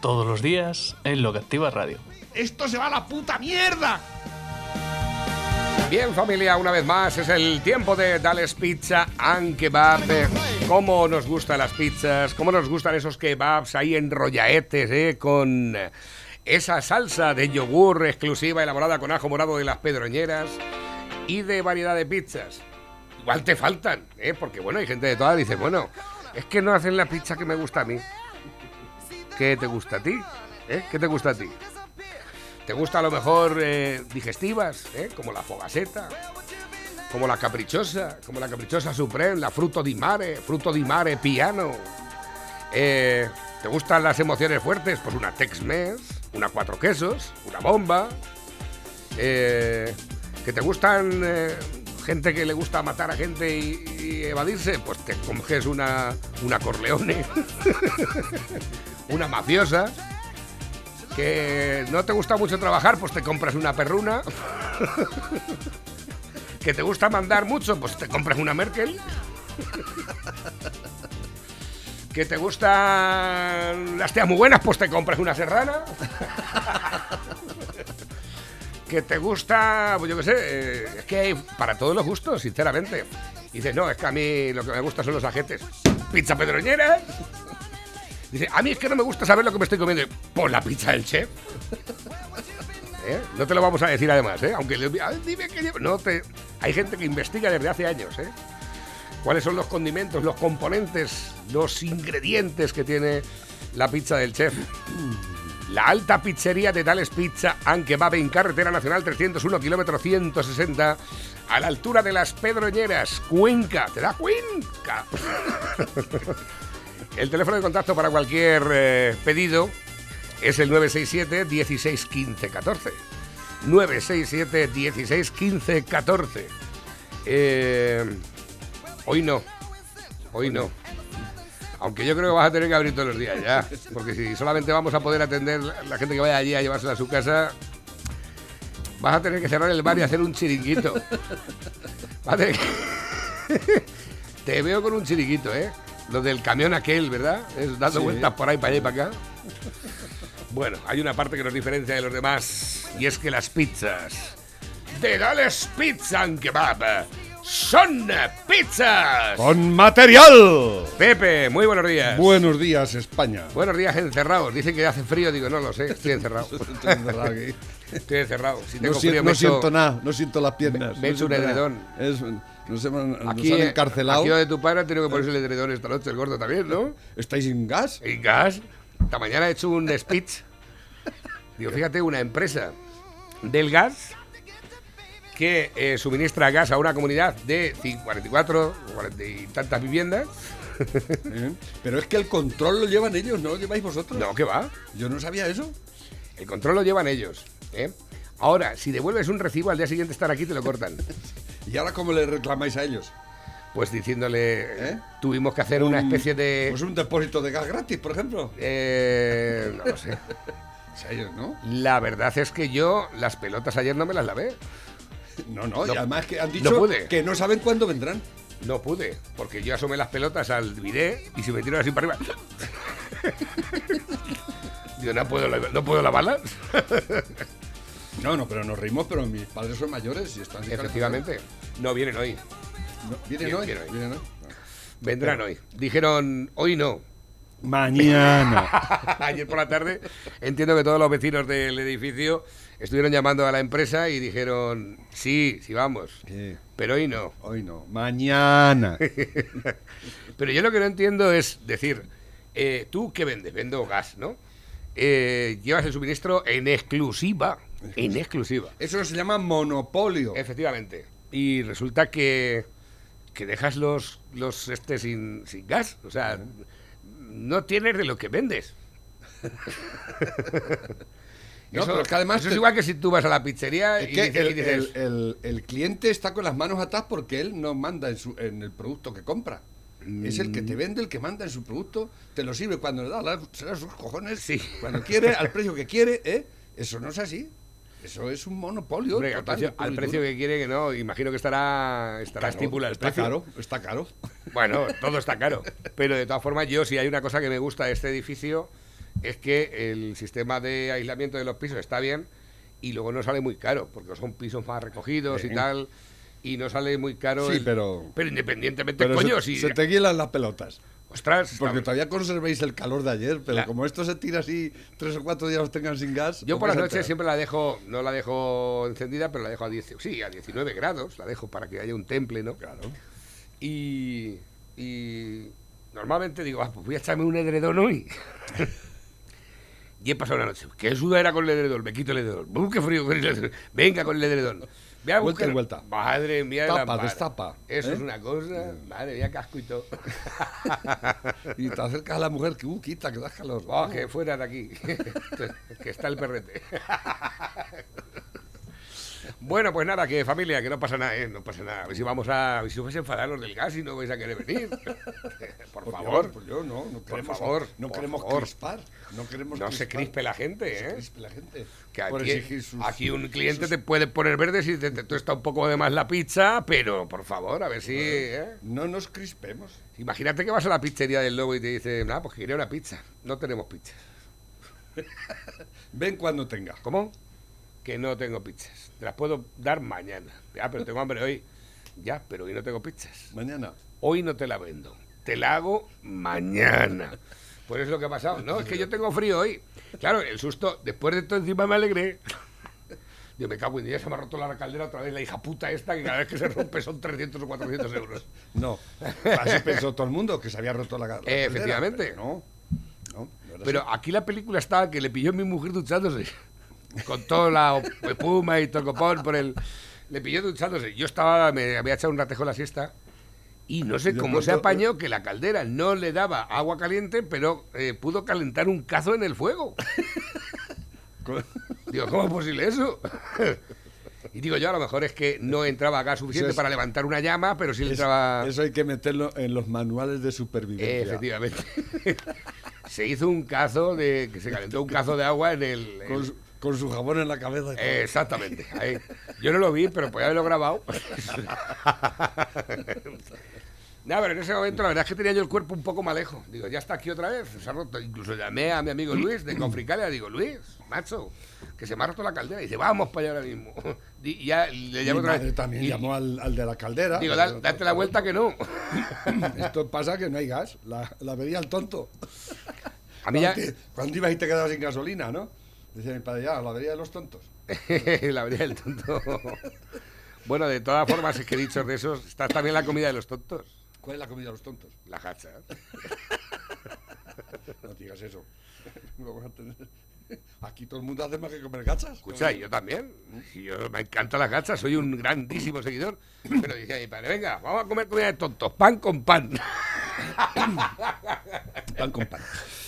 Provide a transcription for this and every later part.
Todos los días en Lo que Activa Radio. ¡Esto se va a la puta mierda! Bien, familia, una vez más es el tiempo de Dales Pizza and Kebab. Cómo nos gustan las pizzas, cómo nos gustan esos kebabs ahí enrollaetes, ¿eh? Con esa salsa de yogur exclusiva elaborada con ajo morado de las pedroñeras y de variedad de pizzas. Igual te faltan, ¿eh? Porque bueno, hay gente de todas que dice, bueno, es que no hacen la pizza que me gusta a mí. ¿Qué te gusta a ti? ¿Eh? ¿Qué te gusta a ti? ¿Te gusta a lo mejor eh, digestivas, eh? como la fogaseta, como la caprichosa, como la caprichosa supreme, la fruto di mare, fruto di mare piano? ¿Te gustan las emociones fuertes? Pues una Tex-Mex, una cuatro quesos, una bomba. Eh, ¿Que te gustan gente que le gusta matar a gente y, y evadirse? Pues te coges una, una Corleone, una mafiosa que no te gusta mucho trabajar, pues te compras una perruna. que te gusta mandar mucho, pues te compras una Merkel. que te gustan las teas muy buenas, pues te compras una serrana. que te gusta, pues yo qué sé, eh, es que hay para todos los gustos, sinceramente. Y dices, no, es que a mí lo que me gusta son los ajetes. Pizza pedroñera. Dice, a mí es que no me gusta saber lo que me estoy comiendo. Por la pizza del chef. ¿Eh? No te lo vamos a decir además, ¿eh? Aunque le- dime que no te hay gente que investiga desde hace años, ¿eh? ¿Cuáles son los condimentos, los componentes, los ingredientes que tiene la pizza del chef? La alta pizzería de Tales Pizza, aunque va en carretera nacional 301, kilómetro 160, a la altura de las Pedroñeras, Cuenca. ¿Te da Cuenca? El teléfono de contacto para cualquier eh, pedido es el 967 16 15 14. 967 16 15 14. Eh, hoy no. Hoy no. Aunque yo creo que vas a tener que abrir todos los días ya. Porque si solamente vamos a poder atender la gente que vaya allí a llevársela a su casa, vas a tener que cerrar el bar y hacer un chiringuito. Vas Te veo con un chiringuito, ¿eh? Lo del camión aquel, ¿verdad? Es dando Sí. vueltas por ahí, para allá y para acá. Bueno, hay una parte que nos diferencia de los demás y es que las pizzas de Dales Pizza and Kebab son pizzas. ¡Con material! Pepe, muy buenos días. Buenos días, España. Buenos días encerrados. Dicen que hace frío, digo, no lo sé, estoy encerrado. Estoy encerrado aquí. Estoy encerrado. Si No, tengo si- frío, no siento nada, no siento las piernas. Me- me no echo un edredón. Es- nos, hemos, nos Aquí, han eh, encarcelado. aquí donde tu padre ha tenido que ponerse el edredón esta noche, el gordo también, ¿no? ¿Estáis sin gas? Y gas. Esta mañana he hecho un speech. Digo, fíjate, una empresa del gas que eh, suministra gas a una comunidad de cin- 44 o 40 y tantas viviendas. ¿Eh? Pero es que el control lo llevan ellos, ¿no lo lleváis vosotros? No, ¿qué va? Yo no sabía eso. El control lo llevan ellos. ¿eh? Ahora, si devuelves un recibo, al día siguiente estar aquí te lo cortan. ¿Y ahora cómo le reclamáis a ellos? Pues diciéndole, ¿Eh? tuvimos que hacer una Un- especie de... Pues un depósito de gas gratis, por ejemplo. eh, no lo sé. Ellos, ¿no? La verdad es que yo las pelotas ayer no me las lavé. No, no, No- y además que han no dicho pude. que no saben cuándo vendrán. No pude, porque yo asomé las pelotas al bidet y se me tiraron así para arriba. Digo, no puedo, la- no puedo lavarlas. No, no, pero nos reímos, pero mis padres son mayores y están... Efectivamente. No vienen hoy. No, ¿Vienen hoy? vienen hoy. ¿Vienen hoy? Vendrán hoy. Dijeron, hoy no. Mañana. Ayer por la tarde entiendo que todos los vecinos del edificio estuvieron llamando a la empresa y dijeron, sí, sí vamos, ¿Qué? pero hoy no. Hoy no. Mañana. Pero yo lo que no entiendo es decir, eh, ¿tú qué vendes? Vendo gas, ¿no? Eh, llevas el suministro en exclusiva. En exclusiva. Eso se llama monopolio. Efectivamente. Y resulta que, que dejas los, los este sin, sin gas. O sea, no tienes de lo que vendes. No, eso, pero es que además eso es igual que si tú vas a la pizzería Es y, que dices, el, y dices, el- el- el cliente está con las manos atadas porque él no manda en, su, en el producto que compra. Es el que Mm. te vende, el que manda en su producto, te lo sirve cuando le da la, se da sus cojones, Sí. cuando quiere, al precio que quiere, ¿eh? Eso no es así. Eso es un monopolio. hombre, al precio, al que quiere que no, imagino que estará, estará Claro, estipulado el está precio. caro, está caro. Bueno, todo está caro. Pero de todas formas, yo si hay una cosa que me gusta de este edificio es que el sistema de aislamiento de los pisos está bien y luego no sale muy caro, porque son pisos más recogidos y tal, y no sale muy caro. Sí, el- pero- Pero independientemente, Pero coño, se, si... se te guielan las pelotas. Ostras, Porque todavía conservéis el calor de ayer, pero como esto se tira así, tres o cuatro días los tengan sin gas. Yo ¿cómo por las noches siempre la dejo, no la dejo encendida, pero la dejo a 10, sí, a 19 grados, la dejo para que haya un temple, ¿no? Claro. Y, y normalmente digo, ah, pues voy a echarme un edredón hoy. y he pasado una noche. ¿Qué sudadera con el edredón? Me quito el edredón. ¡Uh, qué frío con el edredón! Venga con el edredón. Voy a Vuelta y vuelta. Madre mía, la Tapa, mar. destapa, Eso ¿eh? es una cosa. Madre mía, casco y todo. Y te acercas a la mujer que, uh, quita, que das calor. Oh, que fuera de aquí. que está el perrete. Bueno, pues nada, que familia, que no pasa nada, ¿eh? No pasa nada. A ver si vamos a. a ver si os vais a enfadar los del gas y no vais a querer venir. Por Por favor. Dios, por Dios, no, no queremos, favor, no por queremos favor. crispar. No queremos No se crispe la gente, No se ¿eh? crispe la gente. Que por aquí, sus- aquí un cliente te puede poner verde si te, te tuesta un poco de más la pizza, pero por favor, a ver si. ¿eh? No nos crispemos. Imagínate que vas a la pizzería del lobo y te dicen, ah, pues que quería una pizza. No tenemos pizzas. Ven cuando tenga. ¿Cómo? Que no tengo pizzas. Te las puedo dar mañana. Ya, pero tengo hambre hoy. Ya, pero hoy no tengo pizzas. Mañana. Hoy no te la vendo. Te la hago mañana. Pues es lo que ha pasado. No, es que yo tengo frío hoy. Claro, el susto, después de todo encima me alegré. Yo me cago en día, se me ha roto la caldera otra vez, la hija puta esta, que cada vez que se rompe son 300 o 400 euros. No. Así pensó todo el mundo, que se había roto la, la caldera. efectivamente. No. no, no era Pero así. aquí la película estaba que le pilló mi mujer duchándose. Con toda la espuma y todo el copón por el... Le pilló duchándose. Yo estaba, me había echado un ratejo la siesta y no sé cómo se apañó que la caldera no le daba agua caliente, pero eh, pudo calentar un cazo en el fuego. Digo, ¿cómo es posible eso? Y digo yo, a lo mejor es que no entraba gas suficiente es- para levantar una llama, pero sí le entraba... Eso hay que meterlo en los manuales de supervivencia. Efectivamente. se hizo un cazo de... que se calentó un cazo de agua en el... en- Con, su- con su jabón en la cabeza. Exactamente. ahí. Yo no lo vi, pero podía haberlo grabado. No, pero en ese momento la verdad es que tenía yo el cuerpo un poco malejo. Digo, ya está aquí otra vez, se ha roto. Incluso llamé a mi amigo Luis de Confricalia, digo, Luis, macho, que se me ha roto la caldera. Y dice, vamos para allá ahora mismo. Y ya le llamo otra vez. también Y- llamó al, al de la caldera. Digo, "Da- date la vuelta que no. Esto pasa que no hay gas. La, la vería el tonto. A mí ya... Cuando ibas y te quedabas sin gasolina, ¿no? Decía mi padre, ya, la vería de los tontos. la verdad del tonto. Bueno, de todas formas, es que dichos de esos, está también la comida de los tontos. ¿Cuál es la comida de los tontos? La hacha. No digas eso. Aquí todo el mundo hace más que comer gachas. Escucha, yo también. Yo me encantan las gachas, soy un grandísimo seguidor. Pero decía mi padre, venga, vamos a comer comida de tontos, pan con pan. Pan con pan.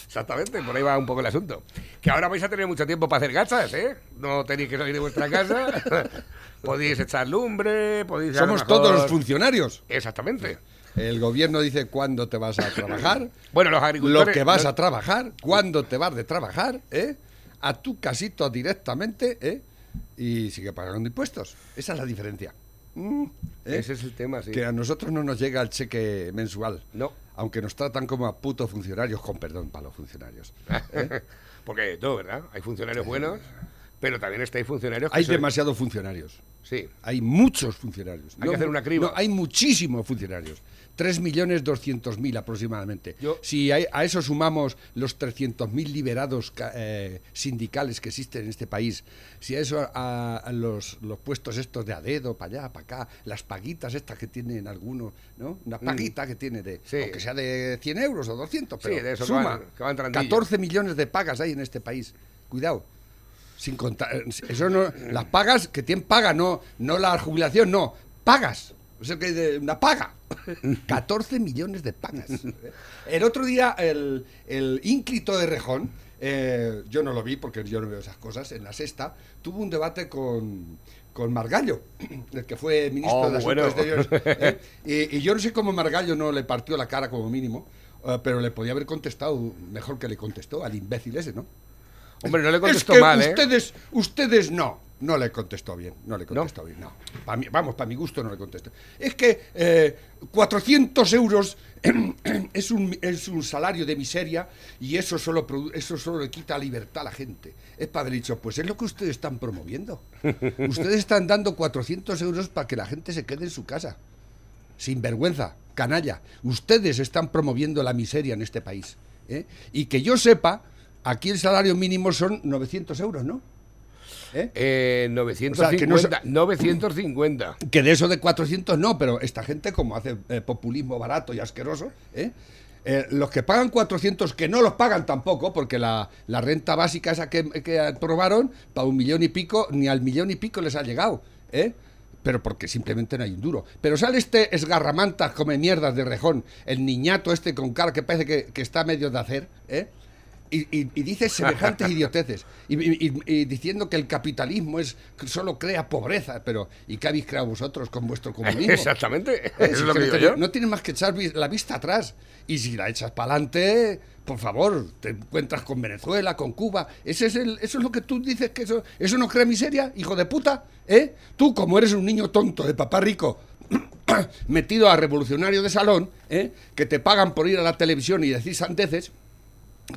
Exactamente, por ahí va un poco el asunto. Que ahora vais a tener mucho tiempo para hacer gachas, ¿eh? No tenéis que salir de vuestra casa. podéis echar lumbre, podéis... Somos mejor- todos los funcionarios. Exactamente. El gobierno dice cuándo te vas a trabajar, Bueno, los agricultores... lo que vas a trabajar, cuándo te vas de trabajar, ¿eh? a tu casito directamente ¿eh? y sigue pagando impuestos. Esa es la diferencia. Mm, ¿eh? Ese es el tema, sí. Que a nosotros no nos llega el cheque mensual. No. Aunque nos tratan como a putos funcionarios, con perdón para los funcionarios. ¿eh? Porque hay todo, ¿verdad? Hay funcionarios buenos, pero también estáis funcionarios que Hay demasiados funcionarios. Sí. Hay muchos funcionarios. Hay que hacer una criba. no, hay muchísimos funcionarios. 3.200.000 aproximadamente. Yo- Si hay- a eso sumamos los 300.000 liberados eh, sindicales que existen en este país, si a eso a, a los, los puestos estos de a dedo, para allá, para acá, las paguitas estas que tienen algunos, ¿no? Una paguita que tiene de, Mm. Sí. aunque sea de 100 euros o 200, Sí, pero de eso que suma. van- que van trandillo. 14 millones de pagas hay en este país. Cuidado. Sin contar, eso no, las pagas que tienen paga, no, no la jubilación, no, pagas. O sea, que de una paga. 14 millones de pagas. El otro día, el, el ínclito de Rejón, eh, yo no lo vi porque yo no veo esas cosas, en la sexta, tuvo un debate con, con Margallo, el que fue ministro Oh, de Asuntos bueno. Exteriores. ¿eh? Y, y yo no sé cómo Margallo no le partió la cara como mínimo, eh, pero le podía haber contestado mejor que le contestó al imbécil ese, ¿no? Hombre, no le contestó es que mal, ¿eh? ustedes, ustedes no, no le contestó bien, no le contestó bien, no. Pa' mí- vamos, para mi gusto no le contestó. Es que eh, 400 euros es un, es un salario de miseria y eso solo, eso solo le quita libertad a la gente. Es para haber dicho, pues es lo que ustedes están promoviendo. ustedes están dando 400 euros para que la gente se quede en su casa. Sin vergüenza, canalla. Ustedes están promoviendo la miseria en este país. ¿eh? Y que yo sepa, aquí el salario mínimo son 900 euros, ¿no? ¿Eh? Eh, O sea, que no 950. 950. Que de eso de 400 no, pero esta gente, como hace eh, populismo barato y asqueroso, ¿eh? Eh, los que pagan 400, que no los pagan tampoco, porque la, la renta básica esa que, que aprobaron, para un millón y pico, ni al millón y pico les ha llegado, ¿eh? Pero porque simplemente no hay un duro. Pero sale este esgarramantas come mierdas de rejón, el niñato este con cara que parece que, que está medio de hacer, ¿eh? Y, y- y dice semejantes idioteces. Y, diciendo que el capitalismo es solo crea pobreza. Pero, ¿y qué habéis creado vosotros con vuestro comunismo? Exactamente. Eh, es lo que no digo te- yo. No tienes más que echar la vista atrás. Y si la echas para adelante, por favor, te encuentras con Venezuela, con Cuba. Ese es el, eso es lo que tú dices que eso, eso no crea miseria, hijo de puta. ¿Eh? Tú, como eres un niño tonto de papá rico, metido a revolucionario de salón, ¿eh? que te pagan por ir a la televisión y decir sandeces,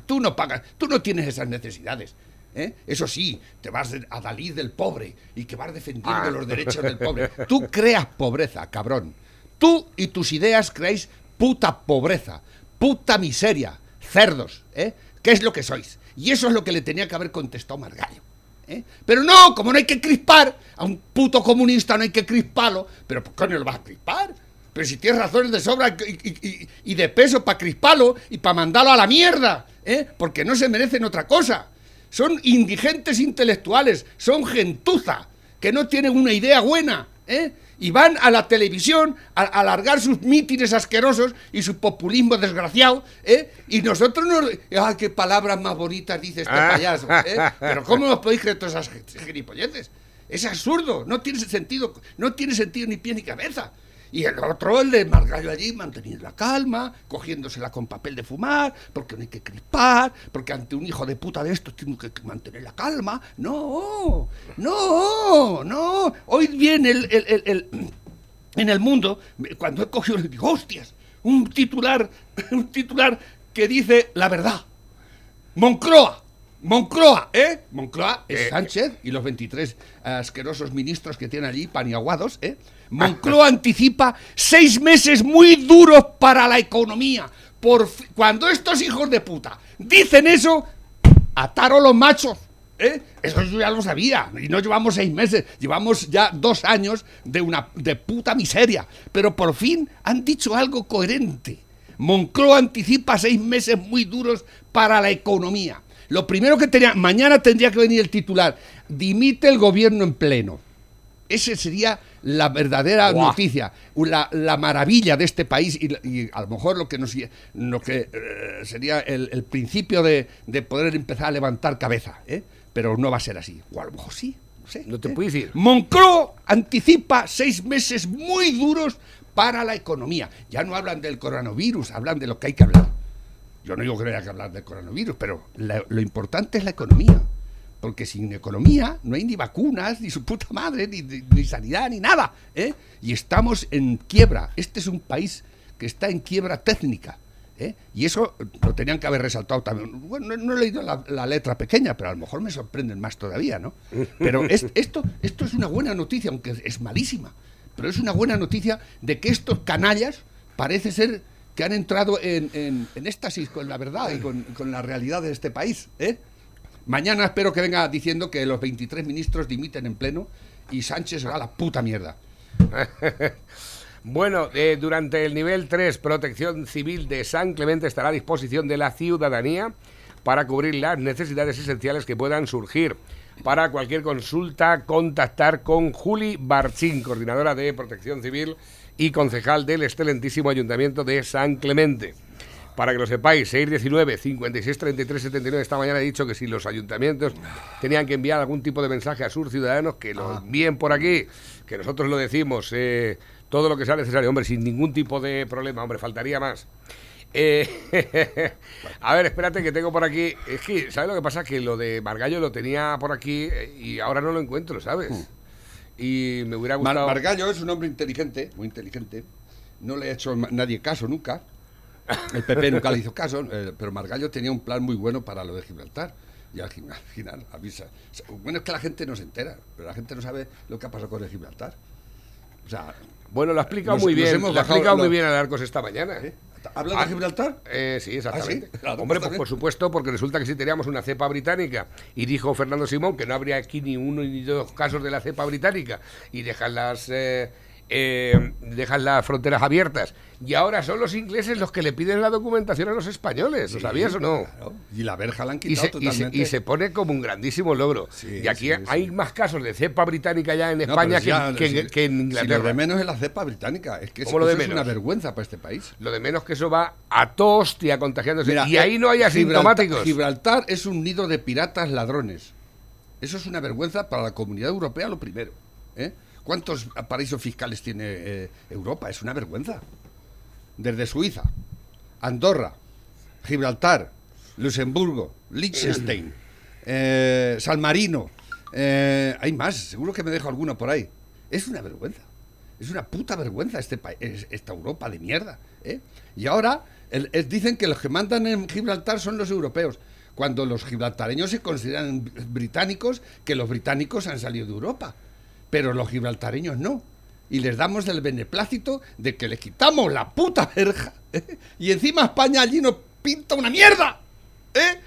Tú no pagas, tú no tienes esas necesidades. ¿eh? Eso sí, te vas a Dalí del pobre y que vas defendiendo Ah. los derechos del pobre. Tú creas pobreza, cabrón. Tú y tus ideas creáis puta pobreza, puta miseria, cerdos, ¿eh? ¿Qué es lo que sois? Y eso es lo que le tenía que haber contestado Margallo. ¿eh? Pero no, como no hay que crispar, a un puto comunista no hay que crisparlo, pero ¿por qué no lo vas a crispar? Pero si tienes razones de sobra y, y- y- y de peso para crisparlo y para mandarlo a la mierda, ¿eh? porque no se merecen otra cosa. Son indigentes intelectuales, son gentuza, que no tienen una idea buena, ¿eh? Y van a la televisión a, a alargar sus mítines asquerosos y su populismo desgraciado, ¿eh? Y nosotros no... ¡Ah, qué palabras más bonitas dice este Ah. payaso! ¿eh? Pero ¿cómo os podéis creer todas esas gilipolleces? Es absurdo, no tiene sentido, no tiene sentido ni pie ni cabeza. Y el otro, el de Margallo allí, manteniendo la calma, cogiéndosela con papel de fumar, porque no hay que crispar, porque ante un hijo de puta de estos tengo que mantener la calma. No, no, no. Hoy viene el, el- el- el- en el mundo, cuando he cogido, digo, hostias, un titular, un titular que dice la verdad. Moncloa. Moncloa, ¿eh? Moncloa es Eh, Sánchez y los 23 asquerosos ministros que tiene allí, paniaguados, ¿eh? Moncloa anticipa seis meses muy duros para la economía. Por cuando estos hijos de puta dicen eso, ataron los machos. ¿eh? Eso yo ya lo sabía. Y no llevamos seis meses, llevamos ya dos años de una de puta miseria. Pero por fin han dicho algo coherente. Moncloa anticipa seis meses muy duros para la economía. Lo primero que tenía, mañana tendría que venir el titular, dimite el gobierno en pleno. Esa sería la verdadera Buah. noticia, la, la maravilla de este país y, y a lo mejor lo que, nos, lo que eh, sería el, el principio de, de poder empezar a levantar cabeza. ¿eh? Pero no va a ser así. O a lo mejor sí. No, sé, No te ¿eh? puedo decir. Moncloa anticipa seis meses muy duros para la economía. Ya no hablan del coronavirus, hablan de lo que hay que hablar. Yo no digo que no haya que hablar del coronavirus, pero la- lo importante es la economía. Porque sin economía no hay ni vacunas, ni su puta madre, ni, ni- ni sanidad, ni nada. ¿eh? Y estamos en quiebra. Este es un país que está en quiebra técnica. ¿eh? Y eso lo tenían que haber resaltado también. Bueno, no, he leído la, letra pequeña, pero a lo mejor me sorprenden más todavía, ¿no? Pero es- esto, esto es una buena noticia, aunque es malísima. Pero es una buena noticia de que estos canallas parece ser que han entrado en, en- en éxtasis con la verdad y con la realidad de este país. ¿eh? Mañana espero que venga diciendo que los 23 ministros dimiten en pleno y Sánchez va a la puta mierda. Bueno, eh, durante el nivel 3, Protección Civil de San Clemente estará a disposición de la ciudadanía para cubrir las necesidades esenciales que puedan surgir. para cualquier consulta contactar con Juli Barchín, coordinadora de Protección Civil y concejal del excelentísimo Ayuntamiento de San Clemente. Para que lo sepáis, 619 56 33 79 esta mañana he dicho que si los ayuntamientos tenían que enviar algún tipo de mensaje a sus ciudadanos, que lo envíen por aquí, que nosotros lo decimos, eh, todo lo que sea necesario, hombre, sin ningún tipo de problema, hombre, faltaría más. Eh, a ver, espérate que tengo por aquí. Es que, ¿sabes lo que pasa? Que lo de Margallo lo tenía por aquí eh, y ahora no lo encuentro, ¿sabes? Y me hubiera Mar- gustado. Margallo es un hombre inteligente, muy inteligente. No le ha hecho nadie caso nunca. El PP nunca le hizo caso, eh, pero Margallo tenía un plan muy bueno para lo de Gibraltar. Y al fin- al final avisa. O sea, Bueno, es que la gente no se entera, pero la gente no sabe lo que ha pasado con el Gibraltar. O sea, Bueno, lo ha explicado muy bien. Lo ha explicado lo- muy bien a Arcos esta mañana. ¿eh? ¿eh? ¿habla Ah, de Gibraltar? Eh, sí, exactamente. ¿Ah, sí? Claro, Hombre, pues por supuesto, porque resulta que si teníamos una cepa británica y dijo Fernando Simón que no habría aquí ni uno ni dos casos de la cepa británica y dejan las eh, eh, dejan las fronteras abiertas y ahora son los ingleses los que le piden la documentación a los españoles, ¿lo sabías o no? Claro. Y la verja la han quitado y, se, totalmente. y se pone como un grandísimo logro. Sí, y aquí sí, hay más casos de cepa británica ya en España ya- que, que- si- que en Si Inglaterra. lo de menos es la cepa británica. Es que ¿Cómo eso lo de es una vergüenza para este país. Lo de menos que eso va a toda hostia contagiándose. Mira, y ahí eh, no hay Gibraltar- asintomáticos. Gibraltar es un nido de piratas ladrones. Eso es una vergüenza para la comunidad europea, lo primero. ¿eh? ¿Cuántos paraísos fiscales tiene eh, Europa? Es una vergüenza. Desde Suiza, Andorra, Gibraltar, Luxemburgo, Liechtenstein, eh, San Marino. eh, hay más, seguro que me dejo alguno por ahí. Es una vergüenza. Es una puta vergüenza este pa- es- esta Europa de mierda. ¿eh? Y ahora el- dicen que los que mandan en Gibraltar son los europeos, cuando los gibraltareños se consideran br- británicos, que los británicos han salido de Europa, pero los gibraltareños no. Y les damos el beneplácito de que les quitamos la puta verja. ¿eh? Y encima España allí nos pinta una mierda. ¿eh?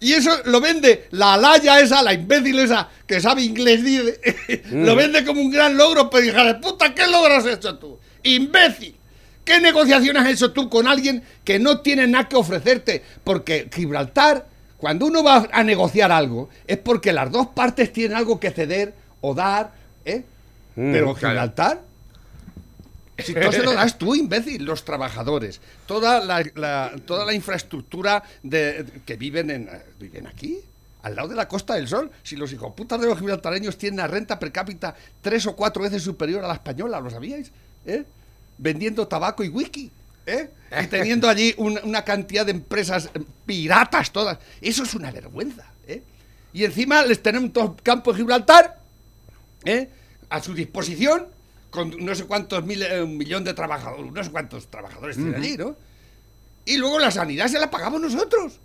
Y eso lo vende la alaya esa, la imbécil esa, que sabe inglés, dice, lo vende como un gran logro, pero hija de puta, ¿qué logro has hecho tú? ¡Imbécil! ¿Qué negociación has hecho tú con alguien que no tiene nada que ofrecerte? Porque Gibraltar, cuando uno va a negociar algo, es porque las dos partes tienen algo que ceder o dar, ¿eh? Mm, Pero. Gibraltar, si todo se lo das tú, imbécil, los trabajadores, toda la, la- toda la infraestructura de, que viven, en, eh, viven aquí, al lado de la Costa del Sol. Si los hijoputas de los gibraltareños tienen una renta per cápita tres o cuatro veces superior a la española, ¿lo sabíais? ¿Eh? Vendiendo tabaco y whisky. ¿eh? Y teniendo allí un- una cantidad de empresas eh, piratas todas. Eso es una vergüenza. ¿eh? Y encima les tenemos todo el campo de Gibraltar ¿eh? a su disposición con no sé cuántos mil, eh, un millón de trabajadores, no sé cuántos trabajadores tienen allí, ¿no? Y luego la sanidad se la pagamos nosotros.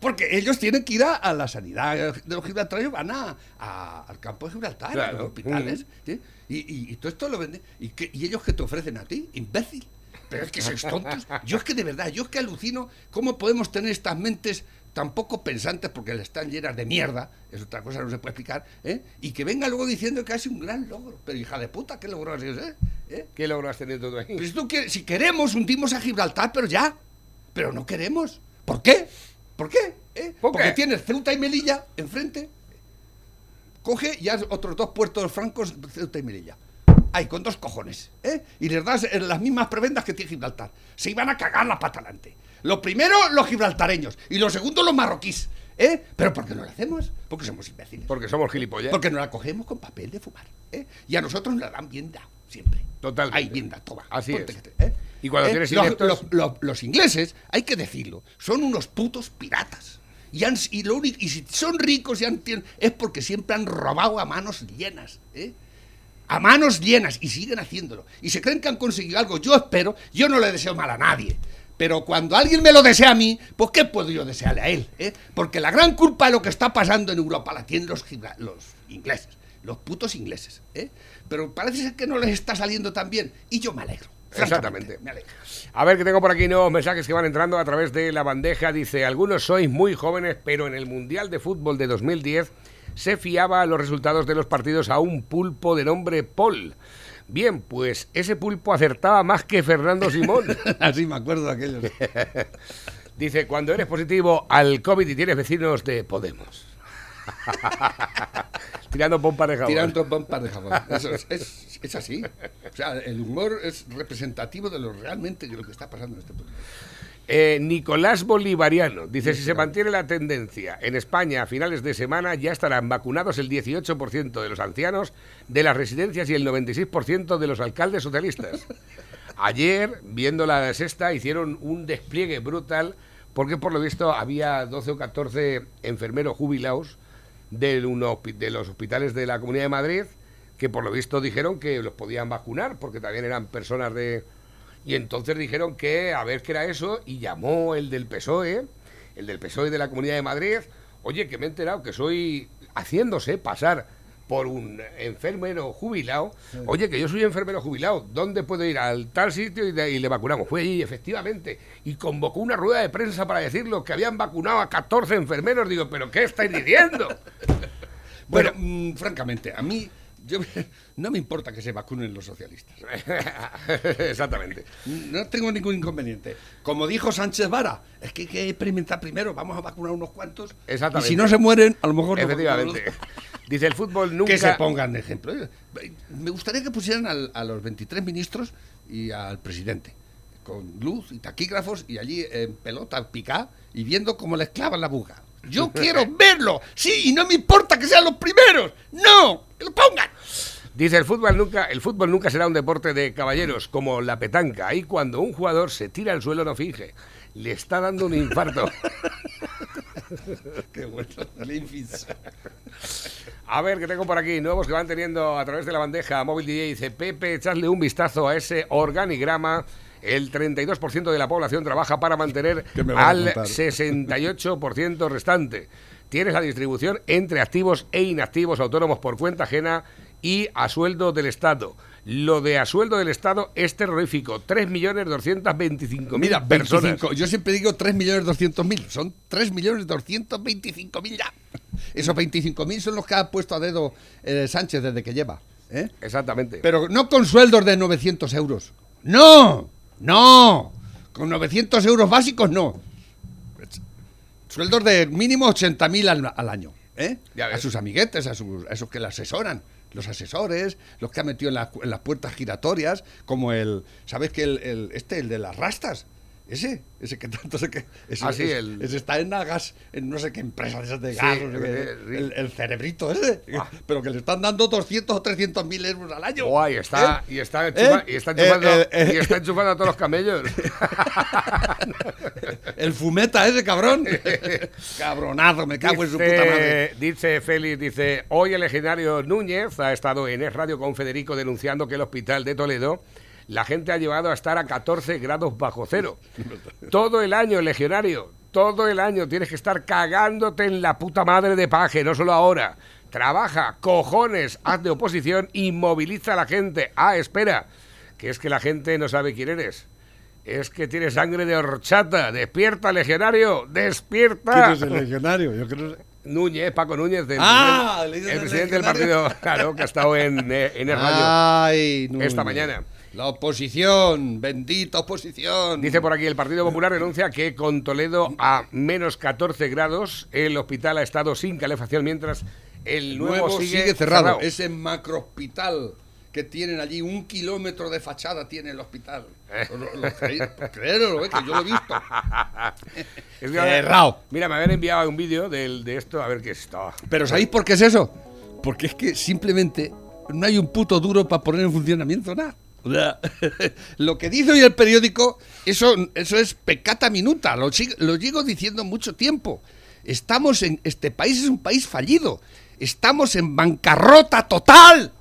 Porque ellos tienen que ir a, a la sanidad de los gibraltareños, van a, a- al campo de Gibraltar, a los hospitales. ¿sí? Y, y- y todo esto lo venden. ¿Y, qué- ¿Y ellos qué te ofrecen a ti? Imbécil. Pero es que sois tontos. Yo es que de verdad, yo es que alucino cómo podemos tener estas mentes tan poco pensantes porque están llenas de mierda, es otra cosa que no se puede explicar, ¿eh? y que venga luego diciendo que ha sido un gran logro. Pero hija de puta, ¿qué logro ha sido ese? ¿Eh? ¿Qué logro has tenido tú ahí? Pero si, tú quieres- si queremos, hundimos a Gibraltar, pero ya. Pero no queremos. ¿Por qué? ¿Por qué? ¿Eh? ¿Por Porque qué? tienes Ceuta y Melilla enfrente. Coge y haz otros dos puertos francos, Ceuta y Melilla. Ahí, con dos cojones. ¿eh? Y les das eh, las mismas prebendas que tiene Gibraltar. Se iban a cagar la pata adelante. Lo primero, los gibraltareños. Y lo segundo, los marroquíes. ¿eh? ¿Pero por qué no lo hacemos? Porque somos imbéciles. Porque somos gilipollas. Porque nos la cogemos con papel de fumar. ¿eh? Y a nosotros nos la dan bien dado, siempre. Totalmente. Ahí, bien dado, toma. Así ponte es. ¿eh? Y cuando ¿Eh? tienes los, los- los- los ingleses, hay que decirlo, son unos putos piratas. Y, han- y lo único- y si son ricos y han- es porque siempre han robado a manos llenas. ¿eh? A manos llenas y siguen haciéndolo. Y se creen que han conseguido algo. Yo espero, yo no le deseo mal a nadie. Pero cuando alguien me lo desea a mí, pues ¿qué puedo yo desearle a él? eh? Porque la gran culpa de lo que está pasando en Europa la tienen los, los ingleses, los putos ingleses. ¿eh? Pero parece ser que no les está saliendo tan bien. Y yo me alegro. Exactamente. Me alegro. A ver, que tengo por aquí nuevos mensajes que van entrando a través de la bandeja. Dice, algunos sois muy jóvenes, pero en el Mundial de Fútbol de 2010 se fiaba a los resultados de los partidos a un pulpo de nombre Paul. Bien, pues ese pulpo acertaba más que Fernando Simón. Así me acuerdo de aquellos. Dice, cuando eres positivo al COVID y tienes vecinos de Podemos. Tirando pompas de jabón. tirando pompas de jabón. Eso es, es- es así. O sea, el humor es representativo de lo realmente de lo que está pasando en este país. Eh, Nicolás Bolivariano dice, si se mantiene la tendencia en España a finales de semana ya estarán vacunados el 18% de los ancianos de las residencias y el 96% de los alcaldes socialistas. Ayer, viendo la sexta, hicieron un despliegue brutal porque por lo visto había 12 o 14 enfermeros jubilados de, de los hospitales de la Comunidad de Madrid que por lo visto dijeron que los podían vacunar porque también eran personas de... Y entonces dijeron que a ver qué era eso y llamó el del PSOE, el del PSOE de la Comunidad de Madrid, oye, que me he enterado que soy haciéndose pasar por un enfermero jubilado, oye, que yo soy enfermero jubilado, ¿dónde puedo ir? Al tal sitio y, de- y le vacunamos. Fue allí, efectivamente, y convocó una rueda de prensa para decirlo, que habían vacunado a 14 enfermeros. Digo, ¿pero qué estáis diciendo? Bueno, mm, francamente, a mí yo, no me importa que se vacunen los socialistas. Exactamente. No tengo ningún inconveniente. Como dijo Sánchez Vara, es que hay que experimentar primero, vamos a vacunar unos cuantos. Y Exactamente. si no se mueren, a lo mejor no- Efectivamente. Dice, el fútbol nunca... Que se pongan de ejemplo. Me gustaría que pusieran al- a los 23 ministros y al presidente con luz y taquígrafos y allí en pelota pica y viendo cómo les clavan la buga. Yo quiero verlo, sí, y no me importa que sean los primeros, no, que lo pongan. Dice el fútbol nunca, el fútbol nunca será un deporte de caballeros como la petanca. Ahí cuando un jugador se tira al suelo no finge, le está dando un infarto. Qué bueno. A ver, que tengo por aquí nuevos que van teniendo a través de la bandeja móvil DJ. Dice Pepe, echadle un vistazo a ese organigrama. El 32% de la población trabaja para mantener ¿Qué me vas a al contar? 68% restante. Tienes la distribución entre activos e inactivos autónomos por cuenta ajena y a sueldo del Estado. Lo de a sueldo del Estado es terrorífico. 3.225.000 Mira, personas. 25, yo siempre digo 3.200.000, son 3.225.000 ya. Esos 25.000 son los que ha puesto a dedo eh, Sánchez desde que lleva. ¿eh? Exactamente. Pero no con sueldos de 900 euros. No, no. Con 900 euros básicos no. Sueldos de mínimo 80.000 al, al año. ¿eh? A sus amiguetes, a, sus, a esos que le asesoran. Los asesores, los que ha metido en, la- en las puertas giratorias, como el. ¿Sabes que el, el- este, el de las rastas? Ese, ese que tanto sé que. Ese, Ah, sí, ese- el- ese está en la gas, en no sé qué empresa de esas de Sí, gas, no sé qué, el, el cerebrito ese. Ah. Pero que le están dando 200 o 300 mil euros al año. Guay, está, ¿Eh? y, está enchufa- ¿Eh? y está enchufando, eh, eh. y está enchufando a todos los camellos. El fumeta ese cabrón. Cabronazo, me cago en su puta madre. dice Félix, dice, hoy el legionario Núñez ha estado en Es Radio con Federico denunciando que el hospital de Toledo la gente ha llevado a estar a 14 grados bajo cero. Todo el año, legionario, todo el año tienes que estar cagándote en la puta madre de paje, no solo ahora. Trabaja, cojones, haz de oposición y moviliza a la gente. Ah, espera, que es que la gente no sabe quién eres. Es que tiene sangre de horchata. Despierta, legionario, despierta. legionario? Yo creo Núñez, Paco Núñez, del Ah, el presidente del partido, claro, que ha estado en, eh, en el radio. Ay. Esta mañana. La oposición, bendita oposición. Dice por aquí, el Partido Popular denuncia que con Toledo a menos 14 grados, el hospital ha estado sin calefacción mientras el nuevo, nuevo sigue, sigue, cerrado. cerrado. Ese macro hospital que tienen allí, un kilómetro de fachada tiene el hospital. Eh. Creí- créelo, eh, que yo lo he visto. Es que- Cerrado. Mira, me habían enviado un vídeo del- de esto, a ver qué es esto. Pero ¿sabéis por qué es eso? Porque es que simplemente no hay un puto duro para poner en funcionamiento nada. Lo que dice hoy el periódico, eso, eso es pecata minuta, lo, lo llego diciendo mucho tiempo. Estamos en, este país es un país fallido, estamos en bancarrota total,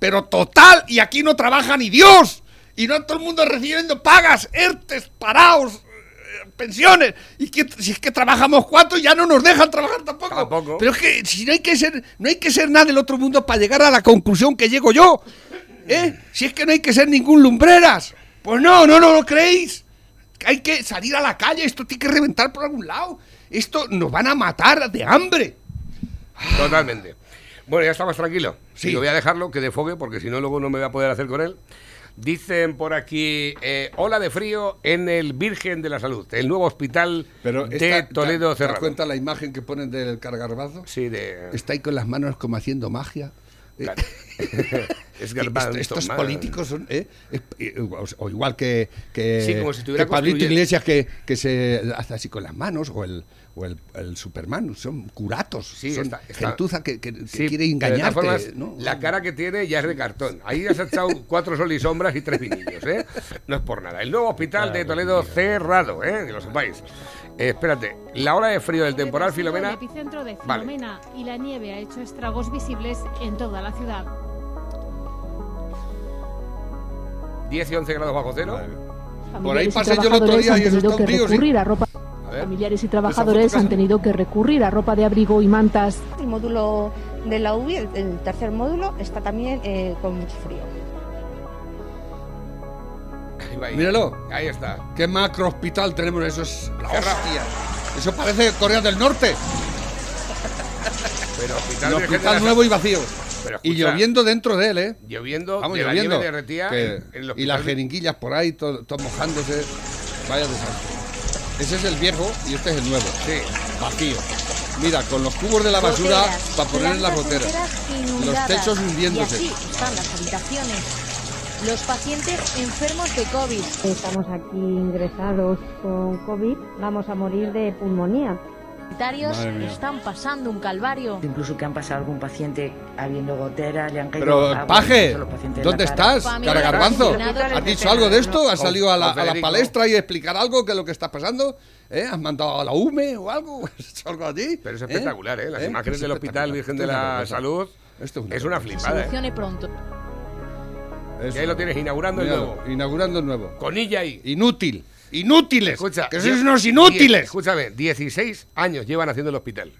pero total, y aquí no trabaja ni Dios, y no todo el mundo recibiendo pagas, ERTES, paraos, eh, pensiones, y que si es que trabajamos cuatro ya no nos dejan trabajar tampoco. Tampoco. Pero es que si no hay que ser, no hay que ser nada del otro mundo para llegar a la conclusión que llego yo. ¿Eh? Si es que no hay que ser ningún lumbreras. Pues no, no, no lo creéis. Hay que salir a la calle, esto tiene que reventar por algún lado. Esto nos van a matar de hambre. Totalmente. Bueno, ya está más tranquilo. Sí. Lo voy a dejarlo que defogue porque si no luego no me voy a poder hacer con él. Dicen por aquí, eh, ola de frío en el Virgen de la Salud, el nuevo hospital Pero de esta- Toledo ¿te, ¿Te das cerrado. cuenta la imagen que ponen del cargarbazo? Sí, de... Está ahí con las manos como haciendo magia. Eh, es garbanzo estos políticos son eh, eh, o, igual que que, Sí, como si que Pablito Iglesias que, que se hace así con las manos o el o el, el Superman son curatos Sí, son está- está- gentuza que, que- que Sí, quiere engañarte formas, ¿no? La cara que tiene ya es de cartón. Ahí has echado cuatro sol y sombras y tres vinillos, ¿eh? No es por nada. El nuevo hospital de Toledo cerrado, ¿eh? Que lo sepáis. Eh, espérate, la ola de frío del temporal Filomena. El epicentro de Vale. Filomena y la nieve ha hecho estragos visibles en toda la ciudad. 10 y 11 grados bajo cero. Por ahí Familiares y pasé yo el otro trabajadores día han y eso tenido está que un río, sí. recurrir a ropa. A ver. Familiares y trabajadores han tenido que recurrir a ropa de abrigo y mantas. El módulo de la UBI, el, el tercer módulo, está también eh, con mucho frío. Ahí. Míralo. Ahí está. qué macro hospital tenemos eso es la hostia eso parece Corea del Norte Pero hospital, un hospital la- nuevo y vacío Pero y escucha, lloviendo dentro de él eh Lloviendo, Vamos, de la lloviendo. nieve derretía que- en- en y las jeringuillas por ahí, todo, todo mojándose. Vaya desastre. Ese es el viejo y este es el nuevo. Sí. Vacío. Mira, con los cubos de la basura para poner en las goteras. Los techos hundiéndose. Y así están las habitaciones. Los pacientes enfermos de COVID. Estamos aquí ingresados con COVID, vamos a morir de pulmonía. Sanitarios están pasando un calvario. Incluso que han pasado algún paciente habiendo goteras, le han caído Pero, agua, Paje, ¿dónde estás? Cara Garbanzo. ¿Has dicho algo de esto? ¿Has salido a la, a la palestra y explicar algo que es lo que está pasando? ¿Eh? ¿Has mandado a la UME o algo? ¿Has hecho algo allí? Pero es espectacular, ¿eh? Las imágenes Es del Hospital. Virgen de la. Salud Esto es una es una flipada, ¿eh? Solucione pronto. Eso. Y ahí lo tienes inaugurando el nuevo. Inaugurando el nuevo. Con ella ahí. Inútil. Inútiles. Escucha, que sois unos inútiles. escúchame, 16 años llevan haciendo el hospital.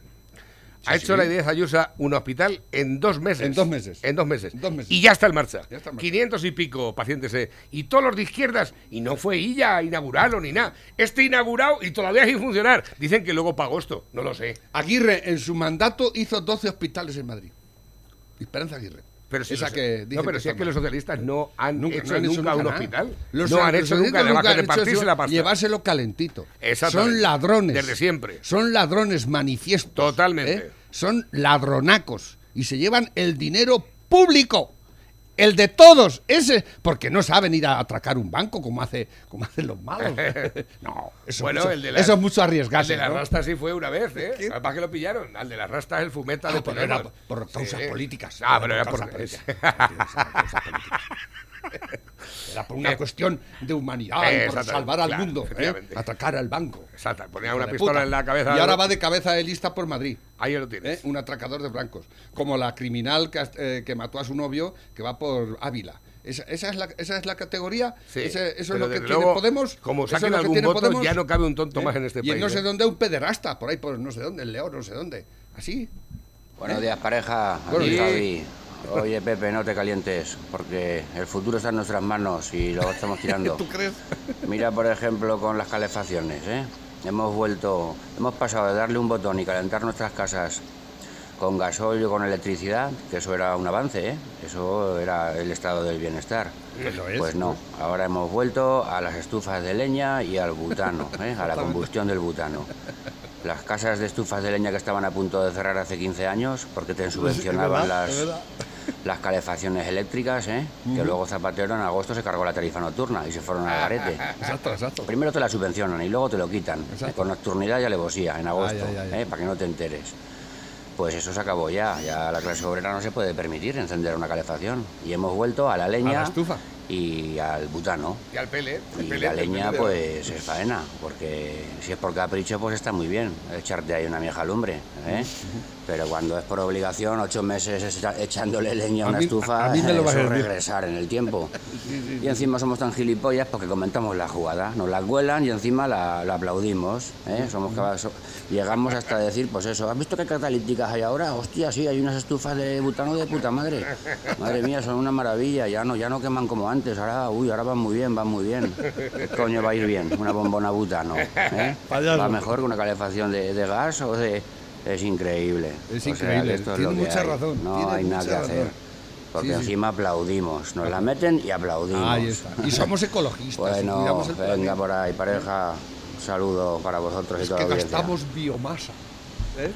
ha hecho sí. la idea Ayusa un hospital en dos meses. En dos meses. En dos meses. Dos meses. Y ya está en marcha. Ya está en marcha. 500 y pico pacientes. eh, y todos los de izquierdas. Y no fue ella a inaugurarlo ni nada. Este inaugurado y todavía sin funcionar. Dicen que luego pagó esto. No lo sé. Aguirre en su mandato hizo 12 hospitales en Madrid. Esperanza Aguirre. Pero si Esa los- que no, pero que si es que los socialistas no han Nunca, hecho no han nunca, hecho nunca un hospital. Los no han hecho nunca han hecho eso, la pasta. Llevárselo calentito. Son ladrones. Desde siempre. Son ladrones manifiestos. Totalmente. ¿eh? Son ladronacos. Y se llevan el dinero público. El de todos, ese, porque no saben ir a atracar un banco como hace, como hacen los malos. no, eso, Bueno, eso- el de la- eso es mucho El arriesgarse. de las ¿no? rastas sí fue una vez, ¿eh? ¿Qué? ¿Para que lo pillaron? Al de las rastas el fumeta Ah, de pero era por causas Sí. políticas. Ah, pero era por... causas políticas. Era por una Eh, cuestión de humanidad y por salvar al claro, mundo, ¿eh? atracar al banco. Exacto, ponía una pistola puta. en la cabeza. Y ahora va de cabeza de lista por Madrid. Ahí lo ¿eh? tienes. Un atracador de blancos. Como la criminal que, eh, que mató a su novio, que va por Ávila. Esa, esa es, la, esa es la categoría. Sí, Ese- eso es lo que tiene luego, Podemos. como es saquen algún tiene voto, Podemos, ya no cabe un tonto más en este y país, no sé ¿eh? dónde un pederasta, por ahí por no sé dónde, el León, no sé dónde. Así. Buenos días, pareja. Buenos Aquí días. Javi. Oye, Pepe, no te calientes, porque el futuro está en nuestras manos y lo estamos tirando. ¿Tú crees? Mira, por ejemplo, con las calefacciones, ¿eh? Hemos vuelto, hemos pasado de darle un botón y calentar nuestras casas con gasoil o con electricidad, que eso era un avance, ¿eh? Eso era el estado del bienestar. Pues lo es. Pues no, ahora hemos vuelto a las estufas de leña y al butano, ¿eh? a la combustión del butano. Las casas de estufas de leña que estaban a punto de cerrar hace 15 años porque te subvencionaban es las. Las calefacciones eléctricas, ¿eh? que luego Zapatero en agosto se cargó la tarifa nocturna y se fueron al garete. Exacto, exacto. Primero te la subvencionan y luego te lo quitan. Exacto. Con nocturnidad y alevosía en agosto. ¿eh? para que no te enteres. Pues eso se acabó ya. Ya la clase obrera no se puede permitir encender una calefacción. Y hemos vuelto a la leña A la estufa. y al butano. Y al pele. el Y la leña, pues es faena, porque si es por capricho, pues está muy bien echarte ahí una vieja lumbre, ¿eh? Pero cuando es por obligación, ocho meses echándole leña a A una mí- estufa, a mí me lo vas a regresar en el tiempo. Y encima somos tan gilipollas porque comentamos la jugada, nos la cuelan y encima la, la aplaudimos, ¿eh? Somos llegamos hasta decir, pues eso, ¿has visto qué catalíticas hay ahora? Hostia, sí, hay unas estufas de butano de puta madre. Madre mía, son una maravilla, ya no, ya no queman como antes, ahora, uy, ahora van muy bien, van muy bien. ¿Qué coño va a ir bien? Una bombona butano, ¿eh? Va mejor que una calefacción de, de gas o de... Es increíble. Es O sea, increíble, es tiene lo que mucha hay. razón, No tiene hay nada que hacer. razón. porque Sí, sí. encima aplaudimos. Nos la meten y aplaudimos. Ahí está. Y somos ecologistas. y Bueno, el venga planeta. por ahí, pareja. Un saludo para vosotros y Es toda que la audiencia. gastamos biomasa. ¿eh?